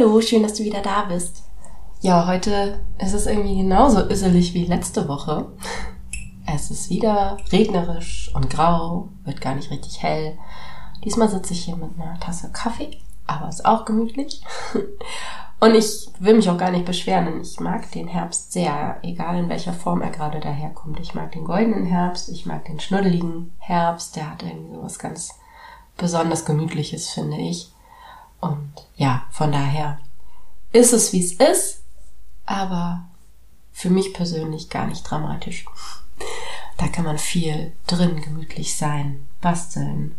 Hallo, schön, dass du wieder da bist. Ja, heute ist es irgendwie genauso üsselig wie letzte Woche. Es ist wieder regnerisch und grau, wird gar nicht richtig hell. Diesmal sitze ich hier mit einer Tasse Kaffee, aber ist auch gemütlich. Und ich will mich auch gar nicht beschweren, denn ich mag den Herbst sehr, egal in welcher Form er gerade daherkommt. Ich mag den goldenen Herbst, ich mag den schnuddeligen Herbst, der hat irgendwie so was ganz besonders Gemütliches, finde ich. Und ja, von daher ist es, wie es ist, aber für mich persönlich gar nicht dramatisch. Da kann man viel drin gemütlich sein, basteln,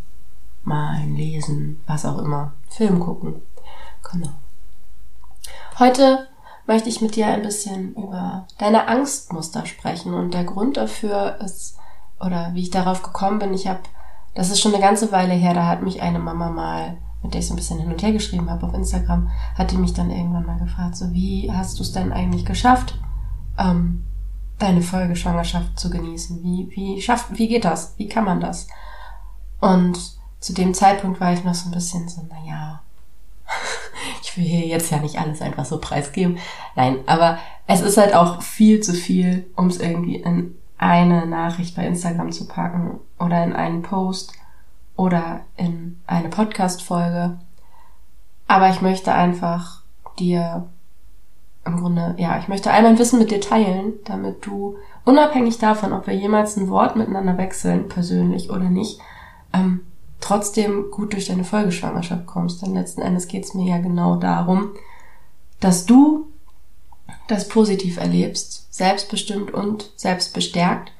malen, lesen, was auch immer, Film gucken. Genau. Heute möchte ich mit dir ein bisschen über deine Angstmuster sprechen und der Grund dafür ist, oder wie ich darauf gekommen bin, ich habe, das ist schon eine ganze Weile her, da hat mich eine Mama mal mit der ich so ein bisschen hin und her geschrieben habe auf Instagram, hat die mich dann irgendwann mal gefragt, so wie hast du es denn eigentlich geschafft, ähm, deine Folgeschwangerschaft zu genießen? Wie, wie schafft, wie geht das? Wie kann man das? Und zu dem Zeitpunkt war ich noch so ein bisschen so, na ja, ich will hier jetzt ja nicht alles einfach so preisgeben. Nein, aber es ist halt auch viel zu viel, um es irgendwie in eine Nachricht bei Instagram zu packen oder in einen Post oder in eine Podcast-Folge. Aber ich möchte einfach dir im Grunde, ja, ich möchte all mein Wissen mit dir teilen, damit du unabhängig davon, ob wir jemals ein Wort miteinander wechseln, persönlich oder nicht, ähm, trotzdem gut durch deine Folgeschwangerschaft kommst. Denn letzten Endes geht es mir ja genau darum, dass du das positiv erlebst, selbstbestimmt und selbstbestärkt,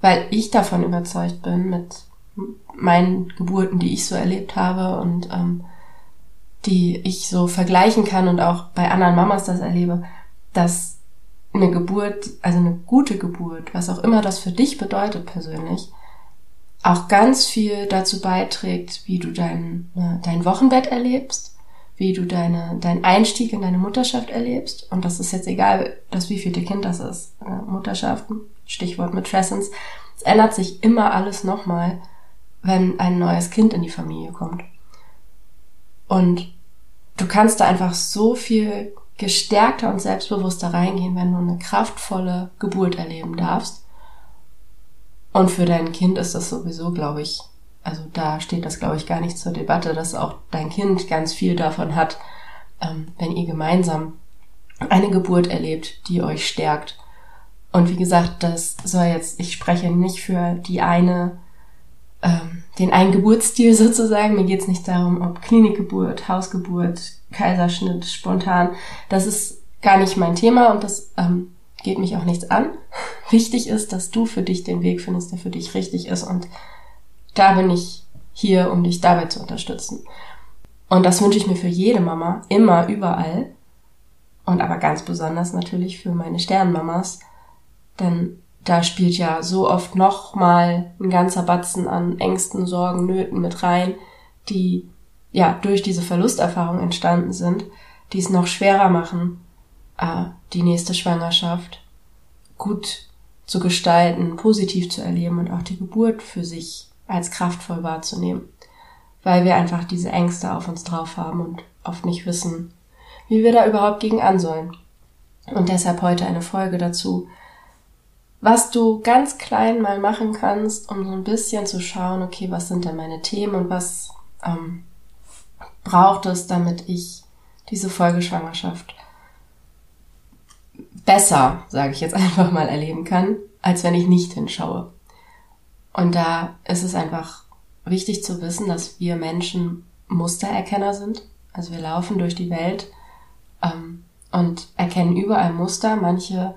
weil ich davon überzeugt bin, mit meinen Geburten, die ich so erlebt habe und ähm, die ich so vergleichen kann und auch bei anderen Mamas das erlebe, dass eine Geburt, also eine gute Geburt, was auch immer das für dich bedeutet persönlich, auch ganz viel dazu beiträgt, wie du dein, äh, dein Wochenbett erlebst, wie du deine, dein Einstieg in deine Mutterschaft erlebst. Und das ist jetzt egal, dass wie viel Kind das ist. Äh, Mutterschaften, Stichwort mit. Es ändert sich immer alles nochmal wenn ein neues Kind in die Familie kommt. Und du kannst da einfach so viel gestärkter und selbstbewusster reingehen, wenn du eine kraftvolle Geburt erleben darfst. Und für dein Kind ist das sowieso, glaube ich, also da steht das, glaube ich, gar nicht zur Debatte, dass auch dein Kind ganz viel davon hat, ähm, wenn ihr gemeinsam eine Geburt erlebt, die euch stärkt. Und wie gesagt, das soll jetzt, ich spreche nicht für die eine ähm, den einen Geburtsstil sozusagen. Mir geht es nicht darum, ob Klinikgeburt, Hausgeburt, Kaiserschnitt, spontan. Das ist gar nicht mein Thema und das ähm, geht mich auch nichts an. Wichtig ist, dass du für dich den Weg findest, der für dich richtig ist und da bin ich hier, um dich dabei zu unterstützen. Und das wünsche ich mir für jede Mama, immer, überall. Und aber ganz besonders natürlich für meine Sternmamas. Denn da spielt ja so oft nochmal ein ganzer Batzen an Ängsten, Sorgen, Nöten mit rein, die ja durch diese Verlusterfahrung entstanden sind, die es noch schwerer machen, äh, die nächste Schwangerschaft gut zu gestalten, positiv zu erleben und auch die Geburt für sich als kraftvoll wahrzunehmen, weil wir einfach diese Ängste auf uns drauf haben und oft nicht wissen, wie wir da überhaupt gegen an sollen. Und deshalb heute eine Folge dazu, was du ganz klein mal machen kannst, um so ein bisschen zu schauen, okay, was sind denn meine Themen und was ähm, braucht es, damit ich diese Folgeschwangerschaft besser, sage ich jetzt einfach mal, erleben kann, als wenn ich nicht hinschaue. Und da ist es einfach wichtig zu wissen, dass wir Menschen Mustererkenner sind. Also wir laufen durch die Welt ähm, und erkennen überall Muster. Manche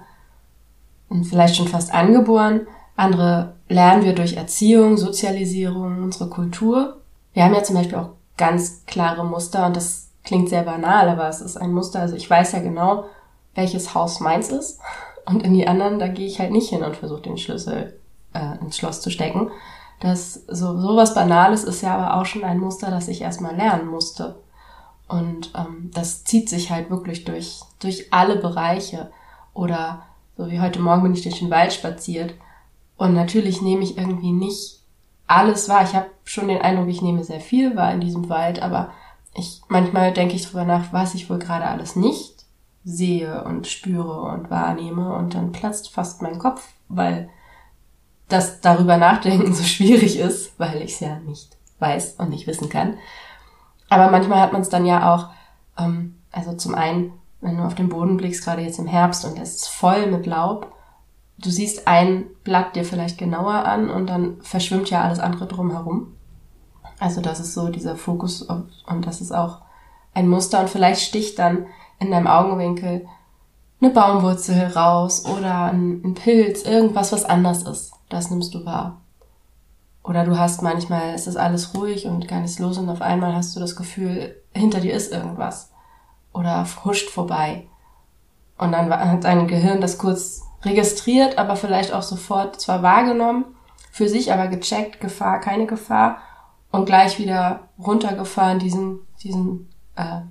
vielleicht schon fast angeboren, Andere lernen wir durch Erziehung, Sozialisierung, unsere Kultur. Wir haben ja zum Beispiel auch ganz klare Muster und das klingt sehr banal, aber es ist ein Muster. Also ich weiß ja genau, welches Haus meins ist und in die anderen, da gehe ich halt nicht hin und versuche den Schlüssel äh, ins Schloss zu stecken. Das so sowas Banales ist ja aber auch schon ein Muster, das ich erstmal lernen musste. Und ähm, das zieht sich halt wirklich durch, durch alle Bereiche. Oder so wie heute Morgen bin ich durch den Wald spaziert. Und natürlich nehme ich irgendwie nicht alles wahr. Ich habe schon den Eindruck, ich nehme sehr viel wahr in diesem Wald, aber ich manchmal denke ich drüber nach, was ich wohl gerade alles nicht sehe und spüre und wahrnehme und dann platzt fast mein Kopf, weil das darüber nachdenken so schwierig ist, weil ich es ja nicht weiß und nicht wissen kann. Aber manchmal hat man es dann ja auch, ähm, also zum einen, wenn du auf den Boden blickst, gerade jetzt im Herbst und es ist voll mit Laub, du siehst ein Blatt dir vielleicht genauer an und dann verschwimmt ja alles andere drumherum. Also das ist so dieser Fokus und das ist auch ein Muster und vielleicht sticht dann in deinem Augenwinkel eine Baumwurzel raus oder ein, ein Pilz, irgendwas, was anders ist. Das nimmst du wahr. Oder du hast manchmal, es ist alles ruhig und gar nichts los und auf einmal hast du das Gefühl, hinter dir ist irgendwas. Oder huscht vorbei. Und dann hat dein Gehirn das kurz registriert, aber vielleicht auch sofort zwar wahrgenommen, für sich aber gecheckt, Gefahr, keine Gefahr und gleich wieder runtergefahren, diesen, diesen äh,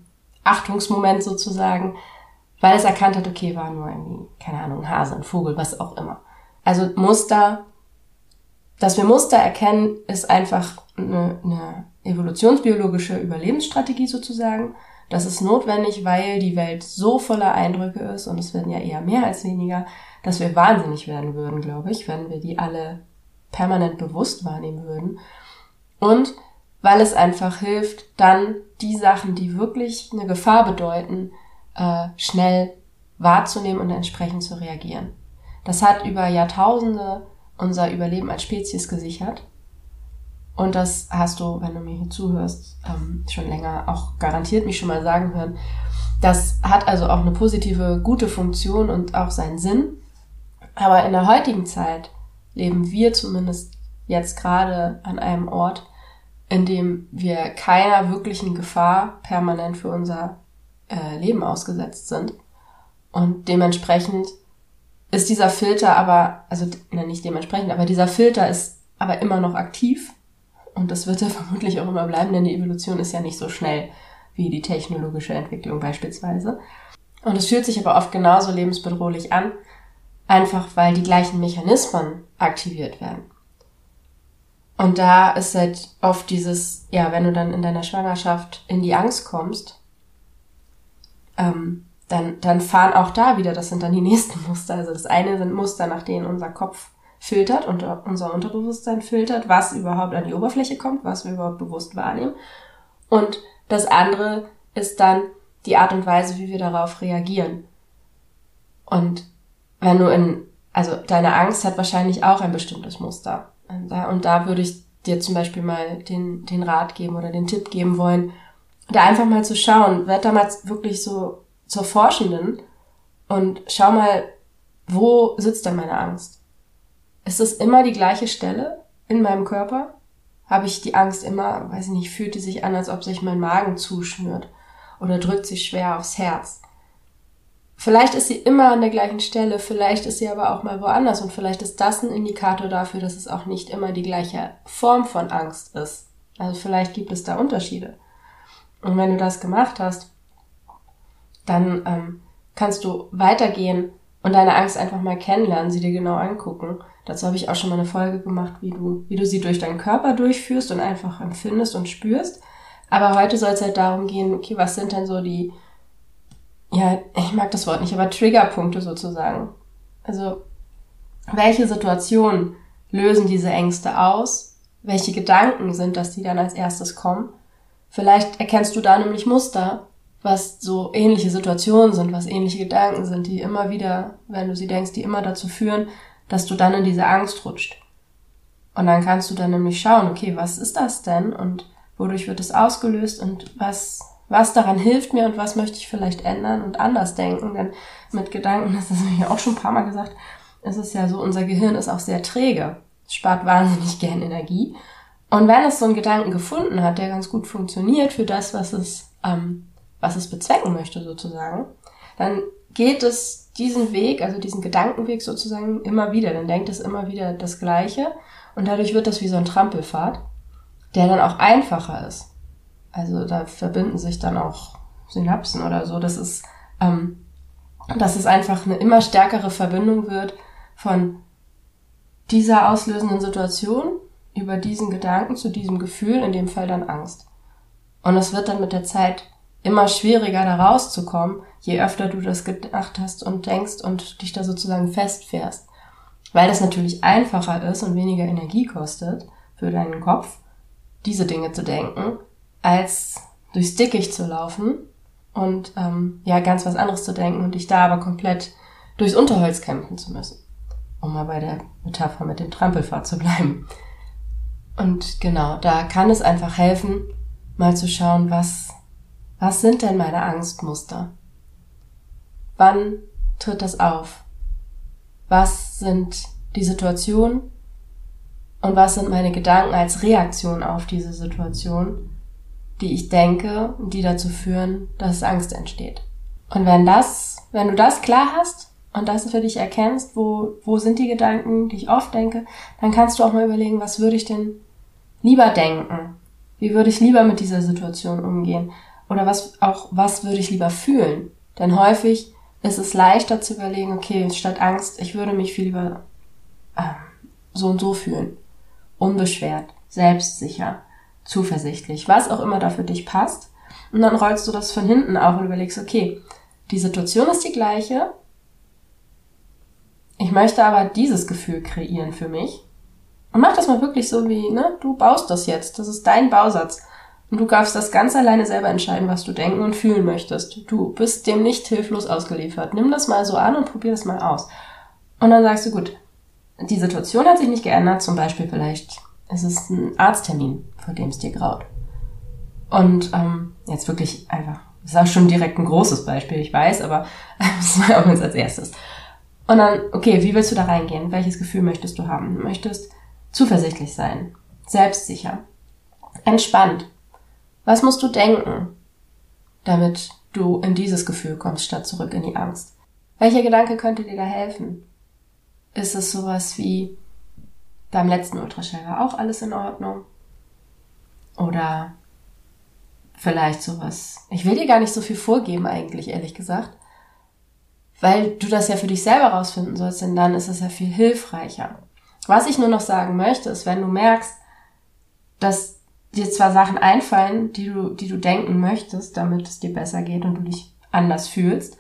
Achtungsmoment sozusagen, weil es erkannt hat, okay, war nur irgendwie, keine Ahnung, ein Hase, ein Vogel, was auch immer. Also Muster dass wir Muster erkennen, ist einfach eine, eine evolutionsbiologische Überlebensstrategie sozusagen. Das ist notwendig, weil die Welt so voller Eindrücke ist und es werden ja eher mehr als weniger, dass wir wahnsinnig werden würden, glaube ich, wenn wir die alle permanent bewusst wahrnehmen würden. Und weil es einfach hilft, dann die Sachen, die wirklich eine Gefahr bedeuten, äh, schnell wahrzunehmen und entsprechend zu reagieren. Das hat über Jahrtausende unser Überleben als Spezies gesichert. Und das hast du, wenn du mir hier zuhörst, ähm, schon länger auch garantiert mich schon mal sagen hören. Das hat also auch eine positive, gute Funktion und auch seinen Sinn. Aber in der heutigen Zeit leben wir zumindest jetzt gerade an einem Ort, in dem wir keiner wirklichen Gefahr permanent für unser äh, Leben ausgesetzt sind. Und dementsprechend ist dieser Filter aber, also nicht dementsprechend, aber dieser Filter ist aber immer noch aktiv und das wird er vermutlich auch immer bleiben, denn die Evolution ist ja nicht so schnell wie die technologische Entwicklung beispielsweise. Und es fühlt sich aber oft genauso lebensbedrohlich an, einfach weil die gleichen Mechanismen aktiviert werden. Und da ist halt oft dieses, ja, wenn du dann in deiner Schwangerschaft in die Angst kommst, ähm, dann, dann fahren auch da wieder, das sind dann die nächsten Muster. Also das eine sind Muster, nach denen unser Kopf filtert und unser Unterbewusstsein filtert, was überhaupt an die Oberfläche kommt, was wir überhaupt bewusst wahrnehmen. Und das andere ist dann die Art und Weise, wie wir darauf reagieren. Und wenn du in, also deine Angst hat wahrscheinlich auch ein bestimmtes Muster. Und da, würde ich dir zum Beispiel mal den, den Rat geben oder den Tipp geben wollen, da einfach mal zu schauen, werd da mal wirklich so zur Forschenden und schau mal, wo sitzt denn meine Angst? Ist es immer die gleiche Stelle in meinem Körper? Habe ich die Angst immer, weiß ich nicht, fühlt die sich an, als ob sich mein Magen zuschnürt oder drückt sich schwer aufs Herz? Vielleicht ist sie immer an der gleichen Stelle, vielleicht ist sie aber auch mal woanders und vielleicht ist das ein Indikator dafür, dass es auch nicht immer die gleiche Form von Angst ist. Also vielleicht gibt es da Unterschiede. Und wenn du das gemacht hast, dann ähm, kannst du weitergehen und deine Angst einfach mal kennenlernen, sie dir genau angucken. Dazu habe ich auch schon mal eine Folge gemacht, wie du, wie du sie durch deinen Körper durchführst und einfach empfindest und spürst. Aber heute soll es halt darum gehen, okay, was sind denn so die, ja, ich mag das Wort nicht, aber Triggerpunkte sozusagen. Also, welche Situationen lösen diese Ängste aus? Welche Gedanken sind das, die dann als erstes kommen? Vielleicht erkennst du da nämlich Muster was so ähnliche Situationen sind, was ähnliche Gedanken sind, die immer wieder, wenn du sie denkst, die immer dazu führen, dass du dann in diese Angst rutscht. Und dann kannst du dann nämlich schauen, okay, was ist das denn und wodurch wird es ausgelöst und was, was daran hilft mir und was möchte ich vielleicht ändern und anders denken, denn mit Gedanken, das habe ich auch schon ein paar Mal gesagt, ist es ja so, unser Gehirn ist auch sehr träge, spart wahnsinnig gern Energie. Und wenn es so einen Gedanken gefunden hat, der ganz gut funktioniert für das, was es, ähm, was es bezwecken möchte sozusagen, dann geht es diesen Weg, also diesen Gedankenweg sozusagen immer wieder. Dann denkt es immer wieder das Gleiche und dadurch wird das wie so ein Trampelfahrt, der dann auch einfacher ist. Also da verbinden sich dann auch Synapsen oder so. Das ist, ähm, dass es einfach eine immer stärkere Verbindung wird von dieser auslösenden Situation über diesen Gedanken zu diesem Gefühl, in dem Fall dann Angst. Und es wird dann mit der Zeit immer schwieriger da rauszukommen, je öfter du das gedacht hast und denkst und dich da sozusagen festfährst. Weil das natürlich einfacher ist und weniger Energie kostet für deinen Kopf, diese Dinge zu denken, als durchs Dickicht zu laufen und ähm, ja ganz was anderes zu denken und dich da aber komplett durchs Unterholz kämpfen zu müssen. Um mal bei der Metapher mit dem Trampelfahrt zu bleiben. Und genau, da kann es einfach helfen, mal zu schauen, was was sind denn meine Angstmuster? Wann tritt das auf? Was sind die Situationen und was sind meine Gedanken als Reaktion auf diese Situation, die ich denke und die dazu führen, dass Angst entsteht? Und wenn das, wenn du das klar hast und das für dich erkennst, wo, wo sind die Gedanken, die ich oft denke, dann kannst du auch mal überlegen, was würde ich denn lieber denken? Wie würde ich lieber mit dieser Situation umgehen? Oder was auch, was würde ich lieber fühlen? Denn häufig ist es leichter zu überlegen, okay, statt Angst, ich würde mich viel lieber äh, so und so fühlen. Unbeschwert, selbstsicher, zuversichtlich, was auch immer da für dich passt. Und dann rollst du das von hinten auf und überlegst, okay, die Situation ist die gleiche. Ich möchte aber dieses Gefühl kreieren für mich. Und mach das mal wirklich so wie, ne, du baust das jetzt. Das ist dein Bausatz. Und du darfst das ganz alleine selber entscheiden, was du denken und fühlen möchtest. Du bist dem nicht hilflos ausgeliefert. Nimm das mal so an und probier das mal aus. Und dann sagst du, gut, die Situation hat sich nicht geändert, zum Beispiel vielleicht es ist ein Arzttermin, vor dem es dir graut. Und ähm, jetzt wirklich einfach, das ist auch schon direkt ein großes Beispiel, ich weiß, aber das war auch jetzt als erstes. Und dann, okay, wie willst du da reingehen? Welches Gefühl möchtest du haben? Du möchtest zuversichtlich sein, selbstsicher, entspannt, was musst du denken, damit du in dieses Gefühl kommst, statt zurück in die Angst? Welcher Gedanke könnte dir da helfen? Ist es sowas wie, beim letzten Ultraschall war auch alles in Ordnung? Oder vielleicht sowas, ich will dir gar nicht so viel vorgeben eigentlich, ehrlich gesagt, weil du das ja für dich selber rausfinden sollst, denn dann ist es ja viel hilfreicher. Was ich nur noch sagen möchte, ist, wenn du merkst, dass dir zwar Sachen einfallen, die du, die du denken möchtest, damit es dir besser geht und du dich anders fühlst,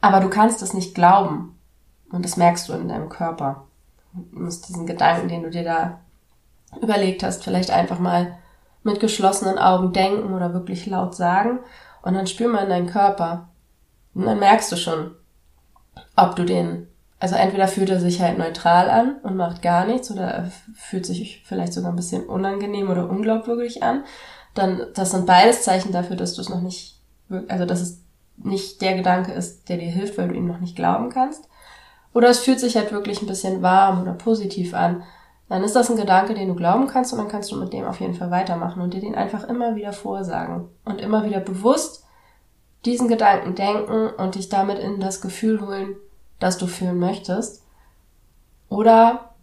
aber du kannst es nicht glauben. Und das merkst du in deinem Körper. Du musst diesen Gedanken, den du dir da überlegt hast, vielleicht einfach mal mit geschlossenen Augen denken oder wirklich laut sagen. Und dann spür mal in deinen Körper. Und dann merkst du schon, ob du den also entweder fühlt er sich halt neutral an und macht gar nichts oder er fühlt sich vielleicht sogar ein bisschen unangenehm oder unglaubwürdig an. Dann, das sind beides Zeichen dafür, dass du es noch nicht, also dass es nicht der Gedanke ist, der dir hilft, weil du ihm noch nicht glauben kannst. Oder es fühlt sich halt wirklich ein bisschen warm oder positiv an. Dann ist das ein Gedanke, den du glauben kannst und dann kannst du mit dem auf jeden Fall weitermachen und dir den einfach immer wieder vorsagen und immer wieder bewusst diesen Gedanken denken und dich damit in das Gefühl holen, das du fühlen möchtest. Oder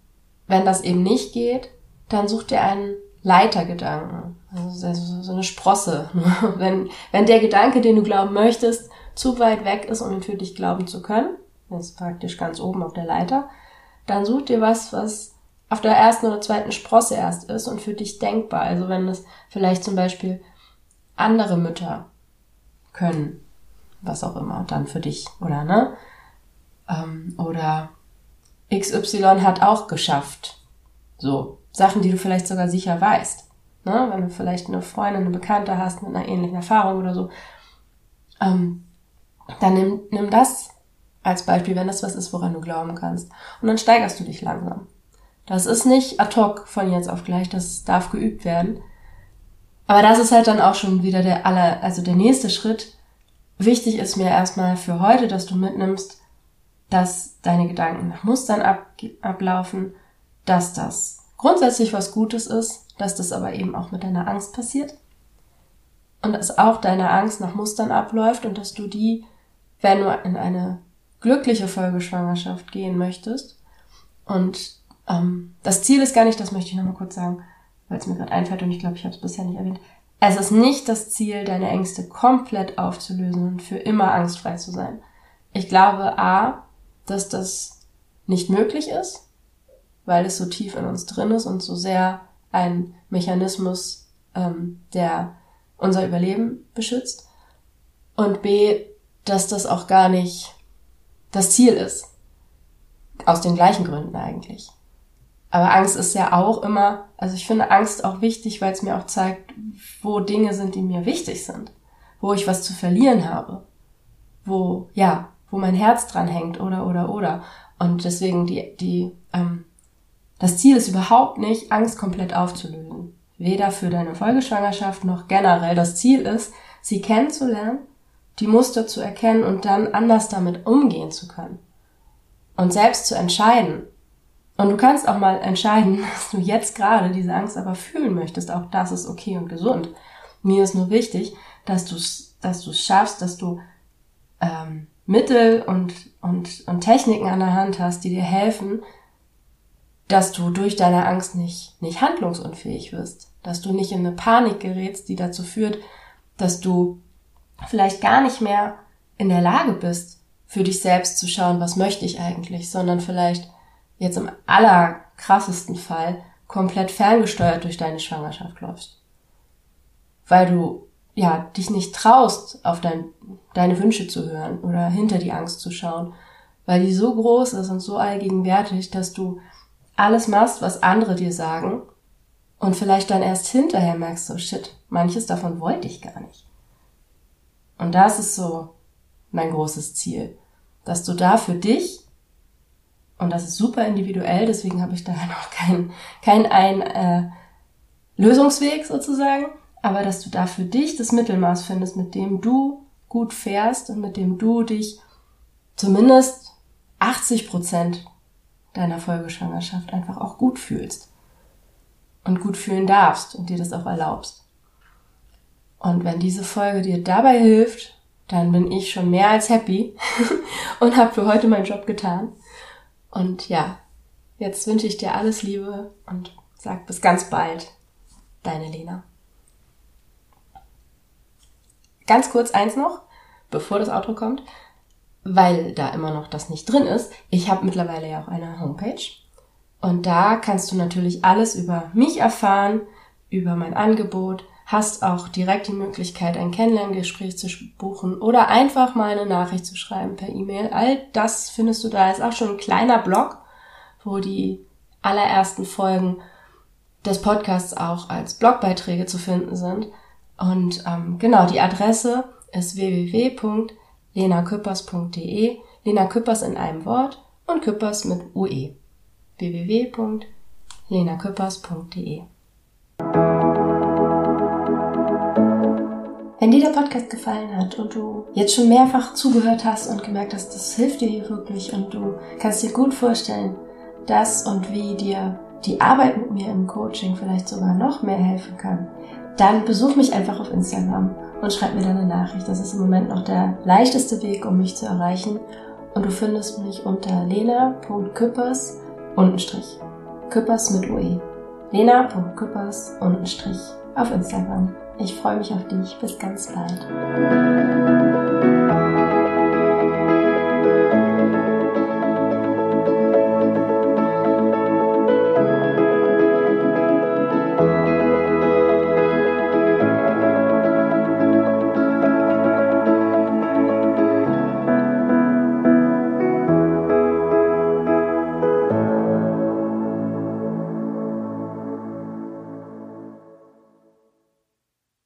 wenn das eben nicht geht, dann such dir einen Leitergedanken, also so eine Sprosse. wenn, wenn der Gedanke, den du glauben möchtest, zu weit weg ist, um ihn für dich glauben zu können, jetzt praktisch ganz oben auf der Leiter, dann such dir was, was auf der ersten oder zweiten Sprosse erst ist und für dich denkbar. Also wenn es vielleicht zum Beispiel andere Mütter können, was auch immer, dann für dich, oder ne? Ähm, oder XY hat auch geschafft. So, Sachen, die du vielleicht sogar sicher weißt. Ne? Wenn du vielleicht eine Freundin, eine Bekannte hast mit einer ähnlichen Erfahrung oder so. Ähm, dann nimm, nimm das als Beispiel, wenn das was ist, woran du glauben kannst. Und dann steigerst du dich langsam. Das ist nicht ad hoc von jetzt auf gleich, das darf geübt werden. Aber das ist halt dann auch schon wieder der aller, also der nächste Schritt. Wichtig ist mir erstmal für heute, dass du mitnimmst, dass deine Gedanken nach Mustern ab, ablaufen, dass das grundsätzlich was Gutes ist, dass das aber eben auch mit deiner Angst passiert und dass auch deine Angst nach Mustern abläuft und dass du die, wenn du in eine glückliche Folgeschwangerschaft gehen möchtest und ähm, das Ziel ist gar nicht, das möchte ich nochmal kurz sagen, weil es mir gerade einfällt und ich glaube, ich habe es bisher nicht erwähnt. Es ist nicht das Ziel, deine Ängste komplett aufzulösen und für immer angstfrei zu sein. Ich glaube, a, dass das nicht möglich ist, weil es so tief in uns drin ist und so sehr ein Mechanismus, ähm, der unser Überleben beschützt. Und b, dass das auch gar nicht das Ziel ist. Aus den gleichen Gründen eigentlich. Aber Angst ist ja auch immer, also ich finde Angst auch wichtig, weil es mir auch zeigt, wo Dinge sind, die mir wichtig sind, wo ich was zu verlieren habe, wo, ja, wo mein Herz dran hängt oder, oder, oder. Und deswegen die, die, ähm, das Ziel ist überhaupt nicht, Angst komplett aufzulösen. Weder für deine Folgeschwangerschaft noch generell. Das Ziel ist, sie kennenzulernen, die Muster zu erkennen und dann anders damit umgehen zu können. Und selbst zu entscheiden, und du kannst auch mal entscheiden, dass du jetzt gerade diese Angst aber fühlen möchtest. Auch das ist okay und gesund. Mir ist nur wichtig, dass du es dass du's schaffst, dass du ähm, Mittel und, und, und Techniken an der Hand hast, die dir helfen, dass du durch deine Angst nicht, nicht handlungsunfähig wirst. Dass du nicht in eine Panik gerätst, die dazu führt, dass du vielleicht gar nicht mehr in der Lage bist, für dich selbst zu schauen, was möchte ich eigentlich, sondern vielleicht jetzt im allerkrassesten Fall komplett ferngesteuert durch deine Schwangerschaft läufst. Weil du ja dich nicht traust, auf dein, deine Wünsche zu hören oder hinter die Angst zu schauen, weil die so groß ist und so allgegenwärtig, dass du alles machst, was andere dir sagen und vielleicht dann erst hinterher merkst, so shit, manches davon wollte ich gar nicht. Und das ist so mein großes Ziel, dass du da für dich und das ist super individuell, deswegen habe ich da noch keinen kein ein äh, Lösungsweg sozusagen, aber dass du da für dich das Mittelmaß findest, mit dem du gut fährst und mit dem du dich zumindest 80 Prozent deiner Folgeschwangerschaft einfach auch gut fühlst und gut fühlen darfst und dir das auch erlaubst. Und wenn diese Folge dir dabei hilft, dann bin ich schon mehr als happy und habe für heute meinen Job getan. Und ja, jetzt wünsche ich dir alles Liebe und sag bis ganz bald. Deine Lena. Ganz kurz eins noch, bevor das Outro kommt, weil da immer noch das nicht drin ist. Ich habe mittlerweile ja auch eine Homepage. Und da kannst du natürlich alles über mich erfahren, über mein Angebot, hast auch direkt die Möglichkeit, ein Kennenlerngespräch zu buchen oder einfach mal eine Nachricht zu schreiben per E-Mail. All das findest du da. Ist auch schon ein kleiner Blog, wo die allerersten Folgen des Podcasts auch als Blogbeiträge zu finden sind. Und ähm, genau, die Adresse ist www.lenaküppers.de. Lena Küppers in einem Wort und Küppers mit UE. www.lenaküppers.de Wenn dir der Podcast gefallen hat und du jetzt schon mehrfach zugehört hast und gemerkt hast, das hilft dir hier wirklich und du kannst dir gut vorstellen, dass und wie dir die Arbeit mit mir im Coaching vielleicht sogar noch mehr helfen kann, dann besuch mich einfach auf Instagram und schreib mir deine Nachricht. Das ist im Moment noch der leichteste Weg, um mich zu erreichen. Und du findest mich unter lena.küppers untenstrich. Küppers mit UE. lena.küppers untenstrich auf Instagram. Ich freue mich auf dich. Bis ganz bald.